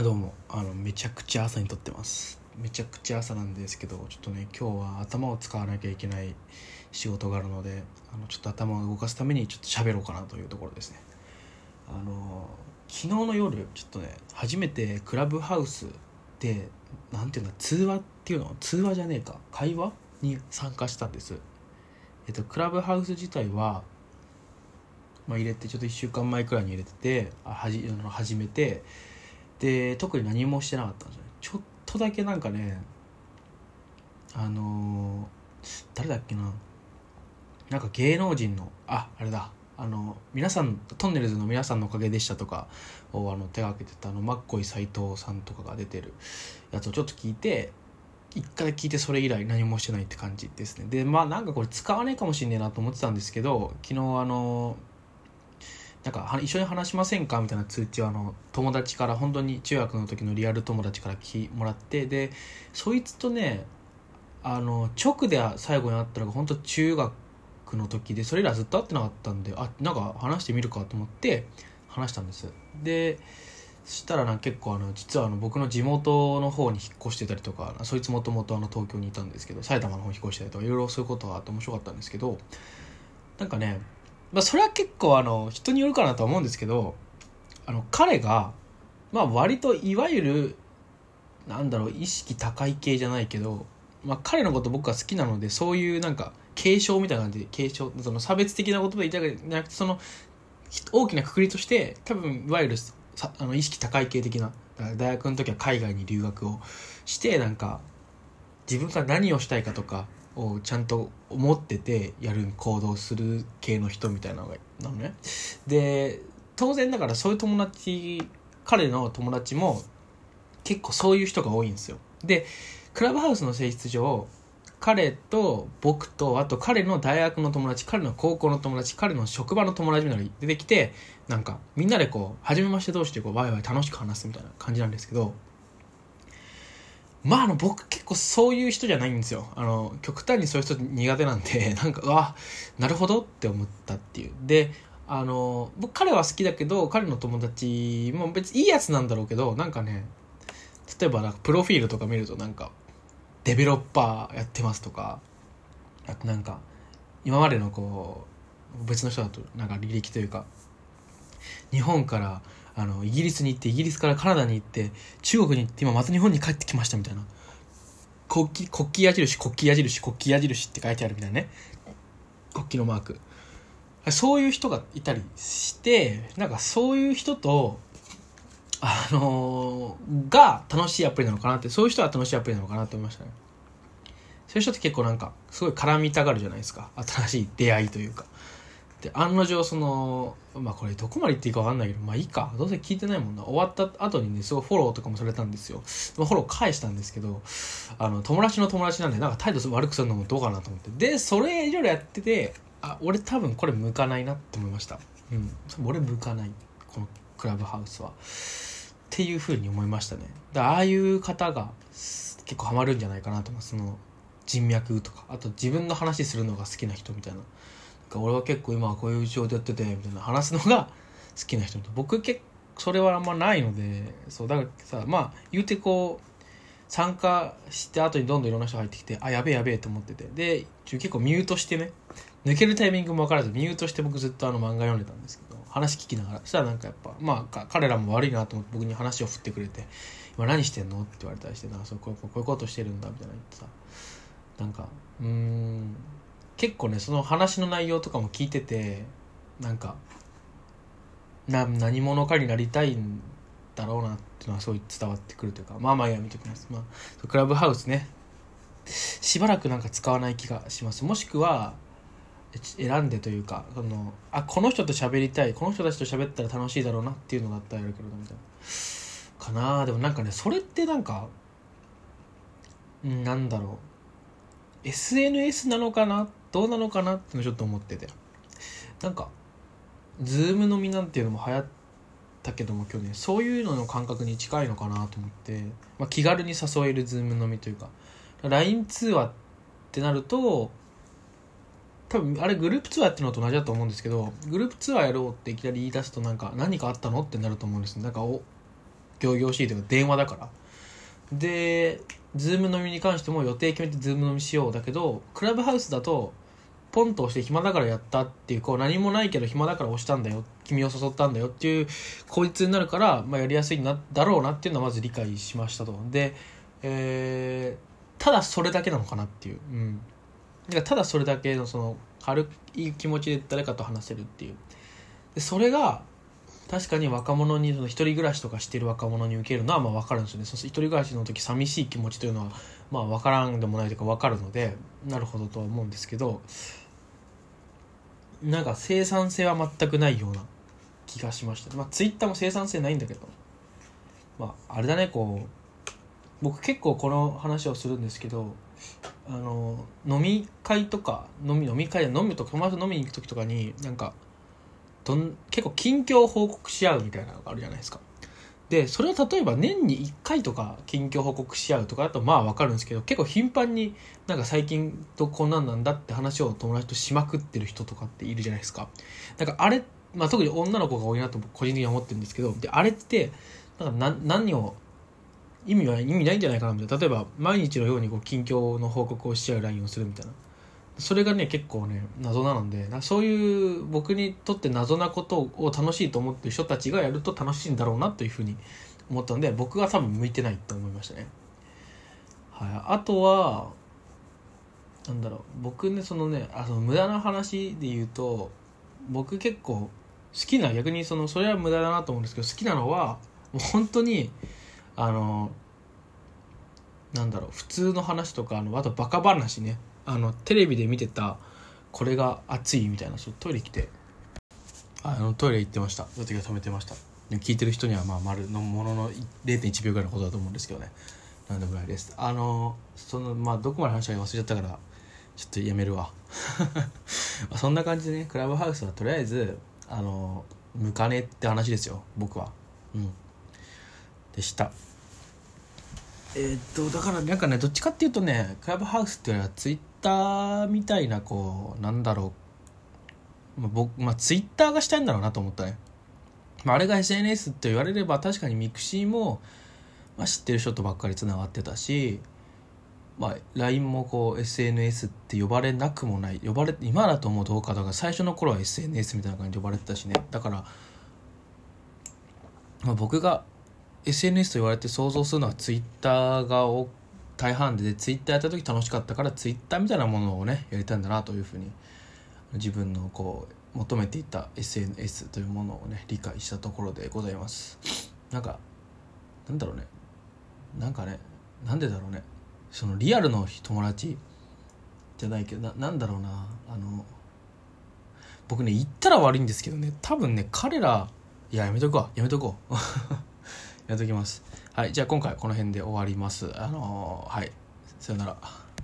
どうも。あのめちゃくちゃ朝に撮ってます。めちゃくちゃ朝なんですけどちょっとね今日は頭を使わなきゃいけない仕事があるのであのちょっと頭を動かすためにちょっと喋ろうかなというところですね。あの昨日の夜ちょっとね初めてクラブハウスでなんていうんだ通話っていうの？通話じゃねえか。会話に参加したんです。えっとクラブハウス自体はまあ、入れてちょっと1週間前くらいに入れててあはじあの始めてで特に何もしてなかったんですよちょっとだけなんかねあのー誰だっけな。なんか芸能人のああれだ。あの皆さんトンネルズの皆さんのおかげでしたとかをあの手がけてたあのマッコイ斎藤さんとかが出てるやつをちょっと聞いて一回聞いてそれ以来何もしてないって感じですね。でまあなんかこれ使わないかもしんねえなと思ってたんですけど昨日あのなんか一緒に話しませんか？みたいな通知をあの友達から本当に中学の時のリアル友達からきもらってでそいつとねあの直で最後に会ったのが本当中学の時でそれ以来ずっと会ってなかったんであなんか話してみるかと思って話したんです。でそしたらな結構あの実はあの僕の地元の方に引っ越してたりとかそいつもともと東京にいたんですけど埼玉の方に引っ越してたりとかいろいろそういうことがあって面白かったんですけどなんかねまあ、それは結構あの人によるかなとは思うんですけどあの彼が、まあ、割といわゆるなんだろう意識高い系じゃないけど、まあ、彼のこと僕は好きなのでそういうなんか継承みたいな感じで継承その差別的な言葉で言いたいじゃなくてその大きなくくりとして多分いわゆるさあの意識高い系的な大学の時は海外に留学をしてなんか自分が何をしたいかとかをちゃんと思っててやる行動する系の人みたいなのがなのね。で当然だからそういう友達彼の友達も結構そういう人が多いんですよ。でクラブハウスの性質上彼と僕とあと彼の大学の友達彼の高校の友達彼の職場の友達みたいなのが出てきてなんかみんなでこう初めまして同士でこうワイワイ楽しく話すみたいな感じなんですけどまあ、あの、僕結構そういう人じゃないんですよ。あの、極端にそういう人苦手なんで、なんか、うわ、なるほどって思ったっていう。で、あの、僕彼は好きだけど、彼の友達も別にいいやつなんだろうけど、なんかね、例えばプロフィールとか見るとなんか、デベロッパーやってますとか、あとなんか、今までのこう、別の人だとなんか履歴というか、日本からあのイギリスに行ってイギリスからカナダに行って中国に行って今また日本に帰ってきましたみたいな。国旗国旗矢印国旗矢印国旗矢印って書いてあるみたいなね。国旗のマーク。そういう人がいたりしてなんかそういう人とあのー、が楽しいアプリなのかなってそういう人は楽しいアプリなのかなと思いましたね。そういう人って結構なんかすごい絡みたがるじゃないですか。新しい出会いというか。で案の定そのまあこれどこまで言っていいか分かんないけどまあいいか。どうせ聞いてないもんな。終わった後にねすごいフォローとかもされたんですよ。フォロー返したんですけどあの友達の友達なんでなんか態度悪くするのもどうかなと思って。でそれいろいろやっててあ俺多分これ向かないなって思いました。うん。俺向かない。このクラブハウスは。っていうふうに思いましたね。だああいう方が結構ハマるんじゃないかなと思いますその人脈とか。あと自分の話するのが好きな人みたいな。俺は結構今こういう仕事やっててみたいな話すのが好きな人と。僕結それはあんまないのでそうだからさまあ言うてこう参加して後にどんどんいろんな人が入ってきてあやべえやべえと思ってて。で結構ミュートしてね抜けるタイミングも分からずミュートして僕ずっとあの漫画読んでたんですけど話聞きながら。そしたらなんかやっぱまあ彼らも悪いなと思って僕に話を振ってくれて「今何してんの?」って言われたりしてなそうこうこういうことしてるんだみたいな言ってさ。なんかうん。結構ねその話の内容とかも聞いててなんかな何者かになりたいんだろうなっていうのはすごい伝わってくるというかまあまあやめておきますまあクラブハウスね。しばらくなんか使わない気がします。もしくは選んでというかそのあこの人と喋りたい。この人たちと喋ったら楽しいだろうなっていうのがあったらやるけどみたいな。かなでもなんかねそれってなんかなんだろう。SNS なのかなっどうなのかなってのちょっと思ってて。なんかズーム飲みなんていうのも流行ったけども去年。そういうのの感覚に近いのかなと思って、まあ、気軽に誘えるズーム飲みというか。LINE 通話ってなると多分あれグループ通話ってのと同じだと思うんですけどグループ通話やろうっていきなり言い出すとなんか何かあったのってなると思うんですなんかお仰々しいというか電話だから。でズーム飲みに関しても予定決めてズーム飲みしようだけどクラブハウスだとポンと押して暇だからやったっていうこう何もないけど暇だから押したんだよ君を誘ったんだよっていう口実になるから、まあ、やりやすいなだろうなっていうのはまず理解しましたと。で、えーただそれだけなのかなっていう、うん、だからただそれだけのその軽い気持ちで誰かと話せるっていう。でそれが確かに若者にその一人暮らしとかしてる若者に受けるのはまあ分かるんですよね。その一人暮らしの時寂しい気持ちというのはまあ分からんでもないというか分かるのでなるほどとは思うんですけどなんか生産性は全くないような気がしましたまあツイッターも生産性ないんだけどまああれだねこう僕結構この話をするんですけどあの飲み会とか飲み飲み会で飲むと友達と飲みに行く時とかになんかどん結構近況報告し合うみたいなのがあるじゃないですか。でそれを例えば年に1回とか近況報告し合うとかだとまあ分かるんですけど結構頻繁になんか最近とこんなんなんだって話を友達としまくってる人とかっているじゃないですか。だからあれ、まあ、特に女の子が多いなと個人的には思ってるんですけどであれってなんか何何を意味は意味ないんじゃないかなみたいな。例えば毎日のようにこう近況の報告をし合う LINE をするみたいな。それがね結構ね謎なのでそういう僕にとって謎なことを楽しいと思ってる人たちがやると楽しいんだろうなというふうに思ったので僕は多分向いてないと思いましたね。はい、あとはなんだろう。僕ねそのねあの無駄な話で言うと僕結構好きな逆にそのそれは無駄だなと思うんですけど好きなのはもう本当にあのなんだろう普通の話とかあのあとバカ話ね。あのテレビで見てたこれが熱いみたいなちょっとトイレ来て。あのトイレ行ってました。時が止めてました。聞いてる人にはまあ丸のものの0.1秒ぐらいのことだと思うんですけどね。なんでもないです。あのそのまあどこまで話したか忘れちゃったからちょっとやめるわ。そんな感じでねクラブハウスはとりあえずあの向かねって話ですよ。僕は。うん。でした。えーっとだからなんかねどっちかっていうとねクラブハウスっていうのはツイッターみたいなこうなんだろう、まあ、僕まあツイッターがしたいんだろうなと思ったね、まあ、あれが SNS って言われれば確かにミクシーも、まあ、知ってる人とばっかりつながってたしまあ、LINE もこう SNS って呼ばれなくもない呼ばれ今だともうどうかだから最初の頃は SNS みたいな感じで呼ばれてたしね。だから、まあ、僕が SNS と言われて想像するのは Twitter が大大半で Twitter やった時楽しかったから Twitter みたいなものをねやりたいんだなというふうに自分のこう求めていた SNS というものをね理解したところでございます。なんかなんだろうね。なんかねなんでだろうね。そのリアルの友達じゃないけどななんだろうな。あの僕ね言ったら悪いんですけどね。多分ね彼らいややめとくわ。やめとこう。やめときます。はいじゃあ今回この辺で終わります。あのはいさよなら。